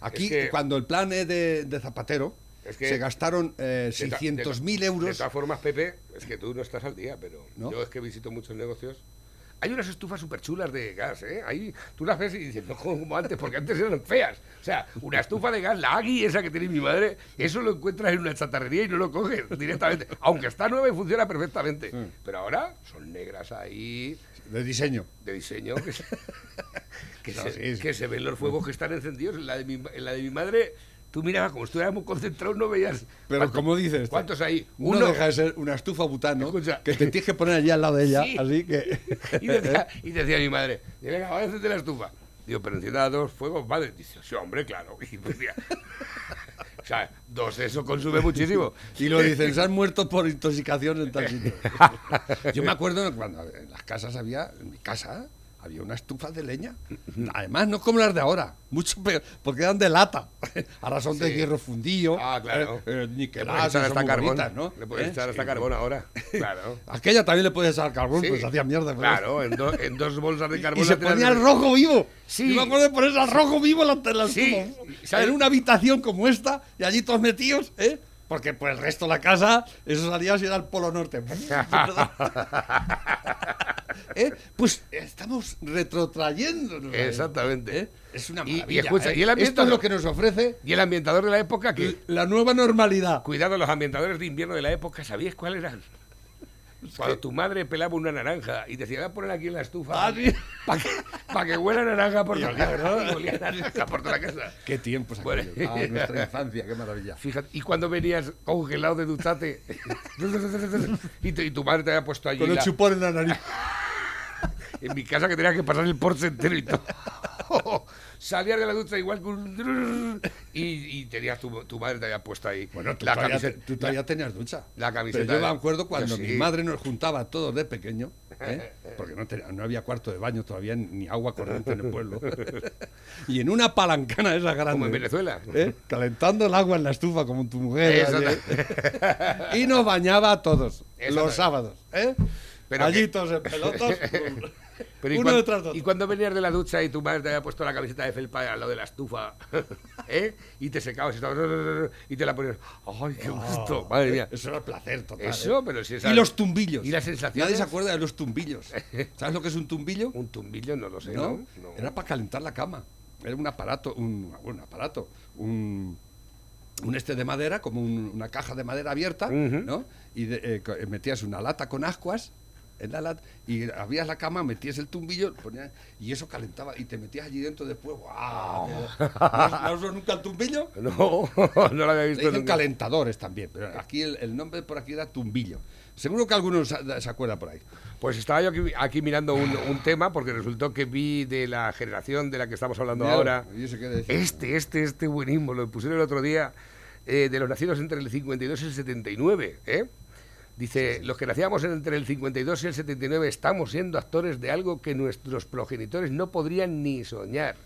Aquí, Es que- cuando el plan es de, de Zapatero, Es que- se gastaron eh, De ta- 600.000 de ta- De euros. todas formas, Pepe, es que tú no estás al día, pero ¿No? yo es que visito muchos negocios. Hay unas estufas súper chulas de gas, ¿eh? Ahí tú las ves y dices, no como antes, porque antes eran feas. O sea, una estufa de gas, la Agui, esa que tiene mi madre, eso lo encuentras en una chatarrería y no lo coges directamente. Aunque está nueva y funciona perfectamente. Pero ahora son negras ahí, De diseño. de diseño, que se, que No, se- sí, sí. que se ven los fuegos que están encendidos. En la de mi, en la de mi madre, tú mirabas como estuviéramos concentrados, no veías. Pero como dices, ¿Cuántos hay? Uno, deja de ser una estufa butano Escucha. que te tienes que poner allí al lado de ella, Sí. así que Y decía, y decía mi madre, venga, voy a encender la estufa. Digo, pero encienda dos fuegos, madre. Dice, sí, hombre, claro. Y decía, o sea, dos, eso consume muchísimo. y lo dicen, se han muerto por intoxicación en tal sitio. Yo me acuerdo cuando en las casas había, en mi casa, había una estufa de leña. Además, no como las de ahora, mucho peor, porque eran de lata. Ahora son de hierro fundido, Ah, claro. eh, eh, Le niqueladas, puedes echar hasta carbón. bonitas, ¿no? Le puedes ¿Eh? echar hasta Sí. carbón ahora. Claro. Aquella también le puedes echar carbón, Sí. pues hacía mierda. Claro, en, do- en dos bolsas de carbón. Y se ponía el rojo vivo. Sí. Yo me acuerdo de ponerse al rojo vivo la. En una habitación como esta, y allí todos metidos, ¿eh? Porque pues el resto de la casa, eso salía si era el Polo Norte. ¿Eh? Pues estamos retrotrayéndonos. Exactamente. ¿eh? Es una Y- escucha, ¿eh? y el Esto es lo que nos ofrece Y el ambientador de la época, que la nueva normalidad. Cuidado, los ambientadores de invierno de la época, ¿sabíais cuáles eran? Cuando tu madre pelaba una naranja y decía, voy a poner aquí en la estufa Ah, sí. para que, pa' que huela naranja por Y toda olía, la ¿no? casa. Y olía naranja por toda la casa. Qué tiempos Bueno. aquellos. Ah, nuestra infancia, qué maravilla. Fíjate, y cuando venías congelado de duchate y, tu madre te había puesto allí Con el la- chupón en la nariz. en mi casa que tenía que pasar el porche entero y todo. Salías de la ducha igual con un... Y, y tenías tu, tu madre te había puesto ahí Bueno, tú la todavía, camiseta. tú todavía tenías ducha. la camiseta Pero yo me acuerdo cuando Yo mi sí. madre nos juntaba a todos de pequeño, ¿eh? porque no, tenía- no había cuarto de baño todavía, ni agua corriente en el pueblo. y en una palancana esa grande. Como en Venezuela. ¿eh? Calentando el agua en la estufa como tu mujer. Y nos bañaba a todos, Exacto. los sábados. ¿eh? Pero allí que- todos en pelotas. Pero ¿y uno cuando venías de la ducha y tu madre te había puesto la camiseta de felpa al lado de la estufa, ¿eh? Y te secabas y, estabas- y te la ponías. ¡Ay, qué gusto! Madre mía. Eso era placer total. Eso, ¿eh? pero si esa- Y los tumbillos. ¿Y las sensaciones? Nadie se acuerda de los tumbillos. ¿Sabes lo que es un tumbillo? Un tumbillo, no lo sé, ¿no? ¿no? No. Era para calentar la cama. Era un aparato, un, un aparato, un, un este de madera, como un- una caja de madera abierta. ¿no? Y de- eh, metías una lata con ascuas en la lata y abrías la cama, metías el tumbillo ponías- y eso calentaba y te metías allí dentro después. ¿No has- ¿No has visto nunca el tumbillo? No, no lo había visto dicen nunca. calentadores también, pero aquí el, el nombre por aquí era tumbillo. Seguro que algunos se, se acuerdan por ahí. Pues estaba yo aquí, aquí mirando un, un tema porque resultó que vi de la generación de la que estamos hablando Mira, ahora. Este, este, este buenismo, lo pusieron el otro día, eh, de los nacidos entre el 52 y el 79, ¿eh? Dice, los que nacíamos entre el 52 y el 79 estamos siendo actores de algo que nuestros progenitores no podrían ni soñar.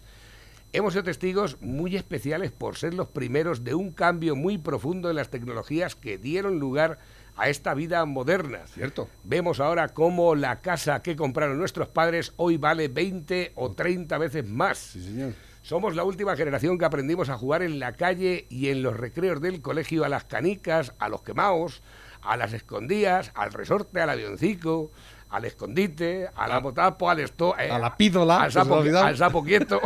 Hemos sido testigos muy especiales por ser los primeros de un cambio muy profundo en las tecnologías que dieron lugar a esta vida moderna. Cierto. Vemos ahora cómo la casa que compraron nuestros padres hoy vale 20 o 30 veces más. Sí, señor. Somos la última generación que aprendimos a jugar en la calle y en los recreos del colegio a las canicas, a los quemaos, a las escondidas, al resorte, al avioncico, al escondite, a la botapo, al esto, eh, A la pídola, al sapo, al sapo quieto.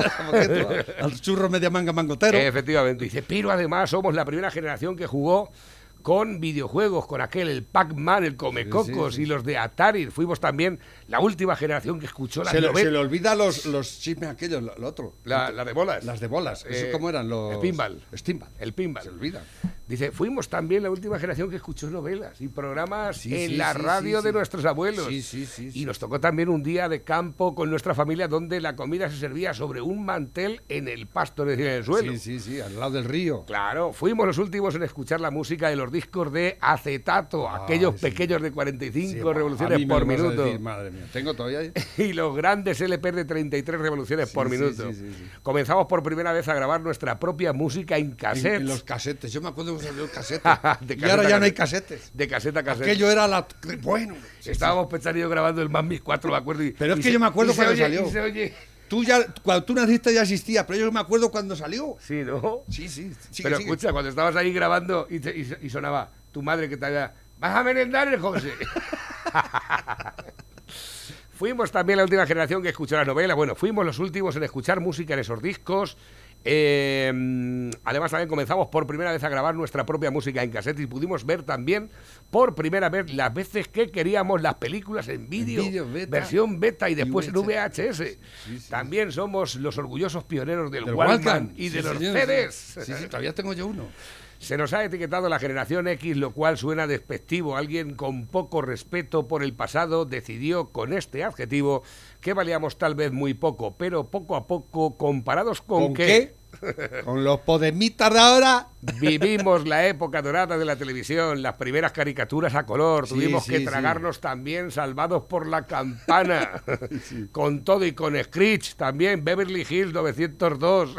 Al churro media manga mangotero. Efectivamente, dice, pero además somos la primera generación que jugó con videojuegos, con aquel, el Pac-Man, el Comecocos Sí, sí, sí. y los de Atari. Fuimos también la última generación que escuchó las se, novelas. se le olvida los, los chismes aquellos, lo, lo otro. La, la de bolas. Las de bolas. ¿Eso Eh, cómo eran? Los... El pinball. Steamball. El pinball. Se olvidan. Dice, fuimos también la última generación que escuchó novelas y programas Sí, en sí, la sí, radio de nuestros abuelos. Y nos tocó también un día de campo con nuestra familia donde la comida se servía sobre un mantel en el pasto, es decir, en el suelo. Sí, sí, sí, al lado del río. Claro, fuimos los últimos en escuchar la música de los discos de acetato, Ay, aquellos pequeños de 45 Sí, a revoluciones por minuto. decir, madre mía. Tengo todavía. y los grandes LP de 33 revoluciones por minuto. sí, sí, sí. Comenzamos por primera vez a grabar nuestra propia música en En, cassette. en los casetes. Yo me acuerdo salió el casete. De y ahora ya no hay casetes. De caseta a caseta. Aquello era la. Bueno. Estábamos pensando yo grabando el Mammis 4, me acuerdo. y- Pero es y que se- yo me acuerdo cuando oye- salió. y se oye. Tú ya, cuando tú naciste ya existía, pero yo me acuerdo cuando salió. Sí, ¿no? Sí, sí. sigue, Pero sigue. escucha, cuando estabas ahí grabando y, te- y- y sonaba tu madre que te había... ¿Vas a merendar el José? fuimos también la última generación que escuchó las novelas. Bueno, fuimos los últimos en escuchar música en esos discos. Eh, además, también comenzamos por primera vez a grabar nuestra propia música en cassette y pudimos ver también por primera vez las veces que queríamos las películas en vídeo, versión beta y después en VHS. VHS. También somos los orgullosos pioneros del, Del Walkman, Walkman. y de Sí, los señor, CDs. Sí, sí, todavía tengo yo uno. Se nos ha etiquetado la generación X, lo cual suena despectivo. Alguien con poco respeto por el pasado decidió con este adjetivo que valíamos tal vez muy poco, pero poco a poco, comparados con, ¿Con qué, qué? Con los podemitas de ahora. Vivimos la época dorada de la televisión, las primeras caricaturas a color, Sí, tuvimos sí, que sí. tragarnos también salvados por la campana, con todo y con Screech, también Beverly Hills 902.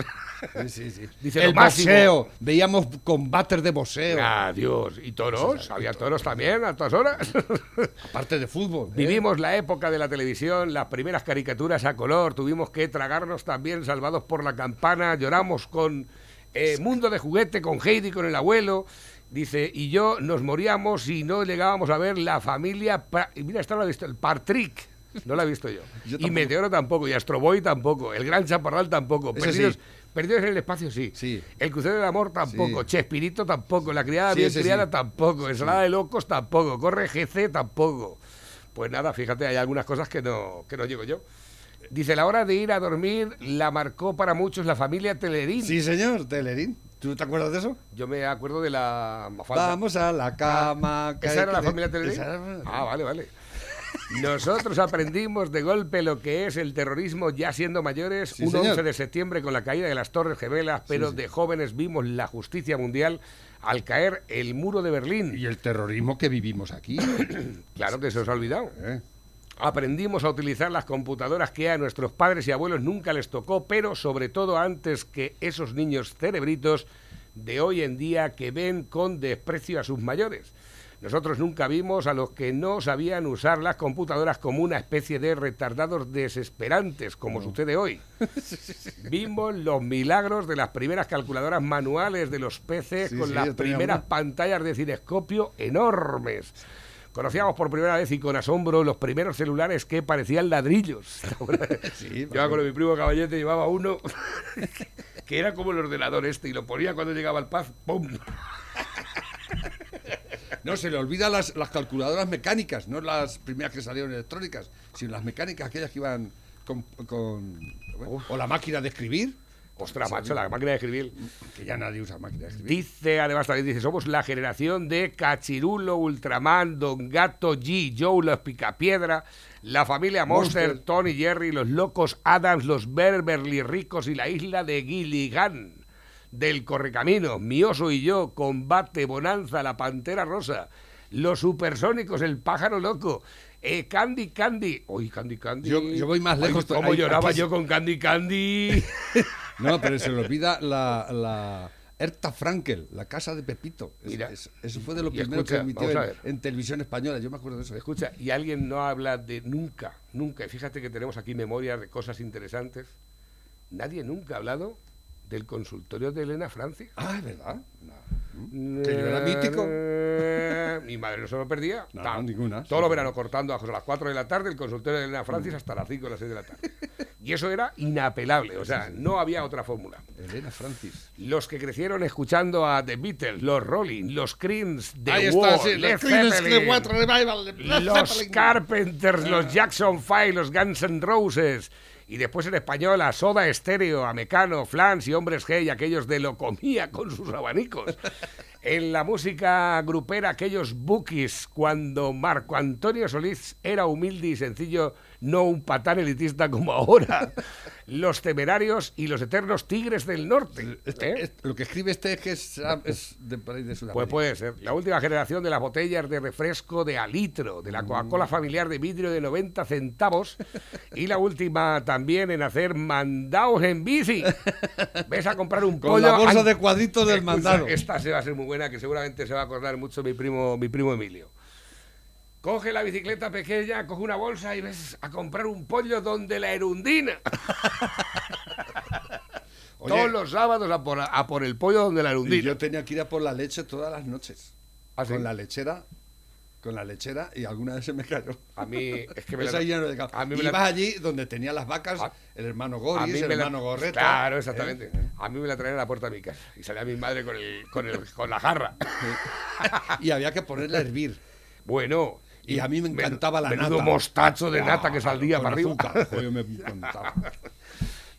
Sí, sí, sí. Dice el boxeo. Veíamos combates de boxeo. Adiós. ¿Y toros? ¿Había toros también a todas horas? Aparte de fútbol. ¿eh? Vivimos la época de la televisión, las primeras caricaturas a color, tuvimos que tragarnos también salvados por la campana, lloramos con eh, Mundo de Juguete, con Heidi, con el abuelo. Dice, y yo nos moríamos y no llegábamos a ver la familia. Pa- y mira, esta no la he visto, el Partrick. No la he visto yo. Yo y. Meteoro tampoco, y Astroboy tampoco, el Gran Chaparral tampoco. Perdidos, sí. Perdidos en el espacio sí. Sí. El crucero del amor tampoco. Sí. Chespirito tampoco. La criada bien criada tampoco. Ensalada de locos tampoco. Corre GC tampoco. Pues nada, fíjate, hay algunas cosas que no, que no llego yo. Dice, la hora de ir a dormir la marcó para muchos la familia Telerín. Sí, señor, Telerín. ¿Tú te acuerdas de eso? Yo me acuerdo de la Mafalda. Vamos a la cama. que ¿Esa era la familia Telerín? Era- Ah, vale, vale. Nosotros aprendimos de golpe lo que es el terrorismo ya siendo mayores, Sí, un señor. 11 de septiembre con la caída de las Torres Gemelas, pero de jóvenes vimos la justicia mundial al caer el muro de Berlín. Y el terrorismo que vivimos aquí. Claro que se os ha olvidado. ¿eh? Aprendimos a utilizar las computadoras que a nuestros padres y abuelos nunca les tocó, pero sobre todo antes que esos niños cerebritos de hoy en día que ven con desprecio a sus mayores. Nosotros nunca vimos a los que no sabían usar las computadoras como una especie de retardados desesperantes, como sucede hoy. Vimos los milagros de las primeras calculadoras manuales de los Sí, con sí, las primeras una. pantallas de cinescopio enormes. Conocíamos por primera vez y con asombro los primeros celulares que parecían ladrillos. Sí, Yo con mi primo Caballete llevaba uno que era como el ordenador este y lo ponía cuando llegaba al paz, ¡pum! No, se le olvidan las, las calculadoras mecánicas, no las primeras que salieron electrónicas, sino las mecánicas, aquellas que iban con... con- bueno, o la máquina de escribir, Ostras, macho, la máquina de escribir. que ya nadie usa máquina de escribir. Dice, además también dice, somos la generación de Cachirulo, Ultraman, Don Gato, G, Joe, los Picapiedra, la familia Monster, Monster. Tony Jerry, los locos Adams, los Beverly Ricos y la isla de Gilligan. Del Correcamino, mi oso y yo, Combate, Bonanza, la Pantera Rosa, los Supersónicos, el Pájaro Loco, eh, Candy Candy. Uy, Candy Candy. Yo- yo voy más Ay, lejos, ¿Cómo ahí- lloraba aquí- yo con Candy Candy? No, pero se le olvida la, la Erta Frankel, la casa de Pepito. Es- Mira, es- eso fue de lo primero escucha, que emitió en televisión española. Yo me acuerdo de eso. Escucha, y alguien no habla de nunca, nunca. Y fíjate que tenemos aquí memoria de cosas interesantes. Nadie nunca ha hablado del consultorio de Elena Francis. Ah, es verdad. No. Que yo era mítico. Eh, Mi madre no se lo perdía. No, Ta- ninguna. Todos los veranos cortando a las 4 de la tarde el consultorio de Elena Francis hasta las 5 o las 6 de la tarde. Y eso era inapelable, o sea, no había otra fórmula. Elena Francis. Los que crecieron escuchando a The Beatles, los Rolling, los Creams, The Ahí Wall, está, sí, los Zeppelin, Clearwater Revival, los. Carpenters, los Jackson Five, los Guns N' Roses. Y después en español a Soda Estéreo, a Mecano, Flans y Hombres G y aquellos de Lo Comía con sus abanicos. En la música grupera, aquellos bookies, cuando Marco Antonio Solís era humilde y sencillo, no un patán elitista como ahora. Los temerarios y los eternos tigres del norte. Este- ¿eh? este- lo que escribe este es que es, es de, ahí de Sudamérica. Pues puede ser. La última generación de las botellas de refresco de alitro, de la Coca-Cola familiar de vidrio de 90 centavos. Y la última también en hacer mandados en bici. Ves a comprar un Con pollo. la bolsa an- de cuadritos del Escucha, mandado. Esta se va a ser muy buena. que seguramente se va a acordar mucho mi primo, mi primo Emilio. Coge la bicicleta pequeña, coge una bolsa y ves a comprar un pollo donde la erundina. Oye, Todos los sábados a por, a por el pollo donde la y erundina. yo tenía que ir a por la leche todas las noches. ¿Ah, sí? Con la lechera. Con la lechera y alguna vez se me cayó. A mí es que me la- lleno de a mí me la- Ibas allí donde tenía las vacas, A- el hermano Goris, el me la- hermano Gorreta. Claro, ¿eh? exactamente. A mí me la traían a la puerta de mi casa y salía mi madre con, el, con, el, con la jarra. Y había que ponerla a hervir. Bueno. Y a mí me encantaba la nata. mostacho de nata que saldía para arriba. Joder, me encantaba.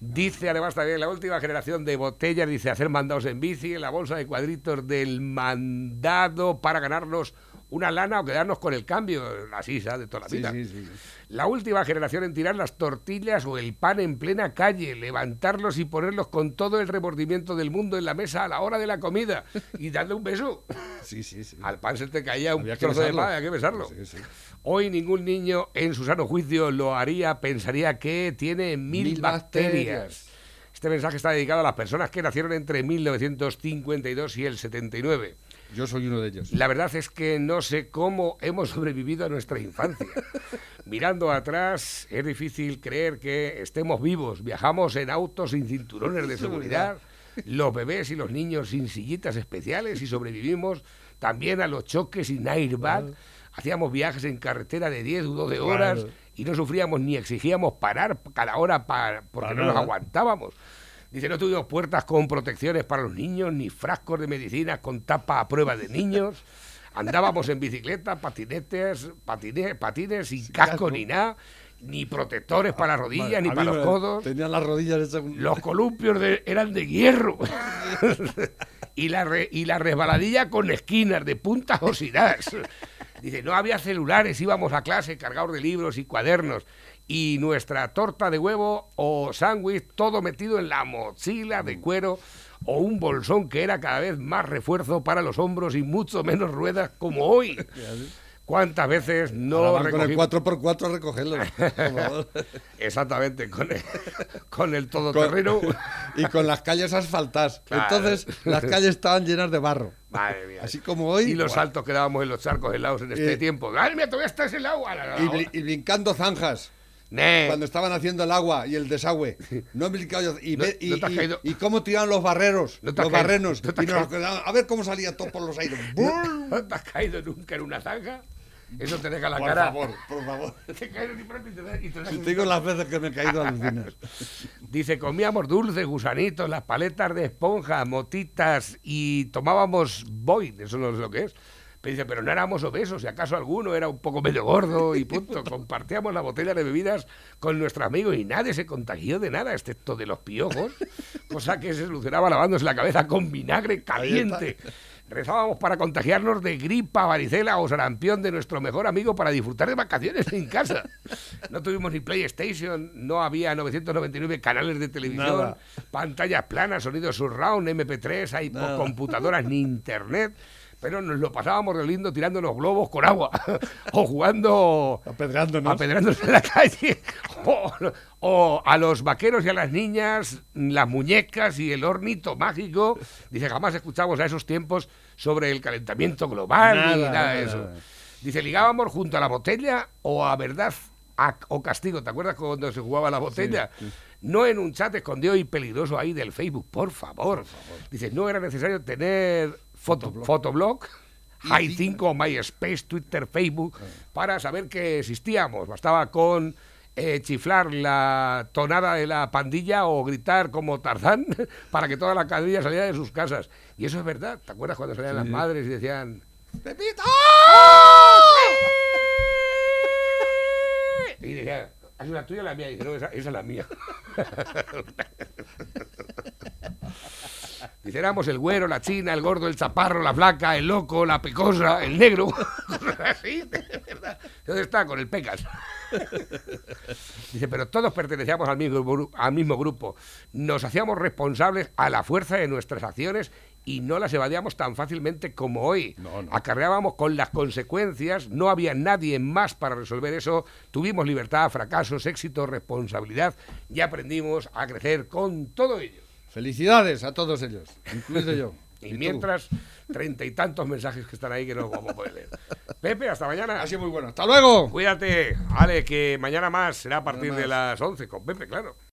Dice además también la última generación de botellas, dice hacer mandados en bici, en la bolsa de cuadritos del mandado para ganarnos una lana o quedarnos con el cambio, la sisa de toda la vida. sí, sí. La última generación en tirar las tortillas o el pan en plena calle, levantarlos y ponerlos con todo el remordimiento del mundo en la mesa a la hora de la comida y darle un beso. Sí, sí, sí. Al pan se te caía un Había trozo de pan, hay que besarlo. Sí, sí. Hoy ningún niño en su sano juicio lo haría, pensaría que tiene mil, Mil bacterias. bacterias. Este mensaje está dedicado a las personas que nacieron entre 1952 y el 79. Yo soy uno de ellos. La verdad es que no sé cómo hemos sobrevivido a nuestra infancia. Mirando atrás, es difícil creer que estemos vivos. Viajamos en autos sin cinturones de seguridad, los bebés y los niños sin sillitas especiales y sobrevivimos también a los choques sin airbag. Hacíamos viajes en carretera de 10 o 12 horas Claro. y no sufríamos ni exigíamos parar cada hora pa- porque Para no nos aguantábamos. Dice, no tuvimos puertas con protecciones para los niños, ni frascos de medicinas con tapa a prueba de niños. Andábamos en bicicleta, patinetes, patine- patines sin casco, casco. ni nada, ni protectores para las rodillas, ni para los codos. Tenían las rodillas un- Los columpios de- eran de hierro. y, la re- y la resbaladilla con esquinas de puntas oxidadas. Dice, no había celulares, íbamos a clase cargados de libros y cuadernos. Y nuestra torta de huevo o sándwich, todo metido en la mochila de cuero o un bolsón que era cada vez más refuerzo para los hombros y mucho menos ruedas como hoy. ¿Cuántas veces no van con el recogimos- 4x4 a favor. Exactamente, con el, con el todoterreno. y con las calles asfaltadas. Claro. Entonces, las calles estaban llenas de barro. Madre mía. Así como hoy. Y los ¡buah! saltos que dábamos en los charcos helados en este Eh, tiempo. ¡Ay, mira, todavía estás la, la, Y, bli- y brincando zanjas. Ne. Cuando estaban haciendo el agua y el desagüe. No yo. Y, No- y- no y- y cómo tiraban los barreros. No los barrenos. Y nos quedaban- a ver cómo salía todo por los aires. ¿No te has caído nunca en una zanja? Eso te deja la Por cara. favor, por favor. Te caes de pronto y te da- y te da Si te digo las veces que me he caído alucinas. Dice, comíamos dulces, gusanitos, las paletas de esponja, motitas y tomábamos Boyd, eso no es lo que es. Pero dice, pero no éramos obesos, si acaso alguno era un poco medio gordo y punto. Compartíamos la botella de bebidas con nuestro amigo y nadie se contagió de nada, excepto de los piojos, cosa que se solucionaba lavándose la cabeza con vinagre caliente. Rezábamos para contagiarnos de gripa, varicela o sarampión de nuestro mejor amigo para disfrutar de vacaciones en casa. No tuvimos ni PlayStation, no había 999 canales de televisión, Nada. pantallas planas, sonidos surround, MP3, hay computadoras ni internet. Pero nos lo pasábamos de lindo tirando los globos con agua o jugando Apedreándonos. apedreándose en la calle o, o a los vaqueros y a las niñas las muñecas y el hornito mágico dice jamás escuchamos a esos tiempos sobre el calentamiento global Nada, nada de eso nada. dice ligábamos junto a la botella o a verdad a- o castigo ¿te acuerdas cuando se jugaba la botella? No en un chat escondido y peligroso ahí del Facebook, por favor. Dice, no era necesario tener foto, fotoblog, High 5, MySpace, Twitter, Facebook, para saber que existíamos. Bastaba con eh, chiflar la tonada de la pandilla o gritar como Tarzán para que toda la pandilla saliera de sus casas. Y eso es verdad. ¿Te acuerdas cuando salían las madres y decían... ¡Pepito! Y decía, ¿es la tuya o la mía? Y dice, no, esa, esa es la mía. Dice, éramos el güero, la china, el gordo, el chaparro, la flaca, el loco, la pecosa, el negro. Cosas así, de verdad. ¿Dónde está? Con el pecas. Dice, pero todos pertenecíamos al mismo, al mismo grupo. Nos hacíamos responsables a la fuerza de nuestras acciones y no las evadíamos tan fácilmente como hoy. Acarreábamos con las consecuencias, no había nadie más para resolver eso. Tuvimos libertad, fracasos, éxito, responsabilidad y aprendimos a crecer con todo ello. Felicidades a todos ellos, incluido yo. Y, mientras, treinta y tantos mensajes que están ahí que no vamos a poder leer. Pepe, hasta mañana. Ha sido muy bueno. ¡Hasta luego! Cuídate. Vale, que mañana más será a partir de las 11 con Pepe, claro.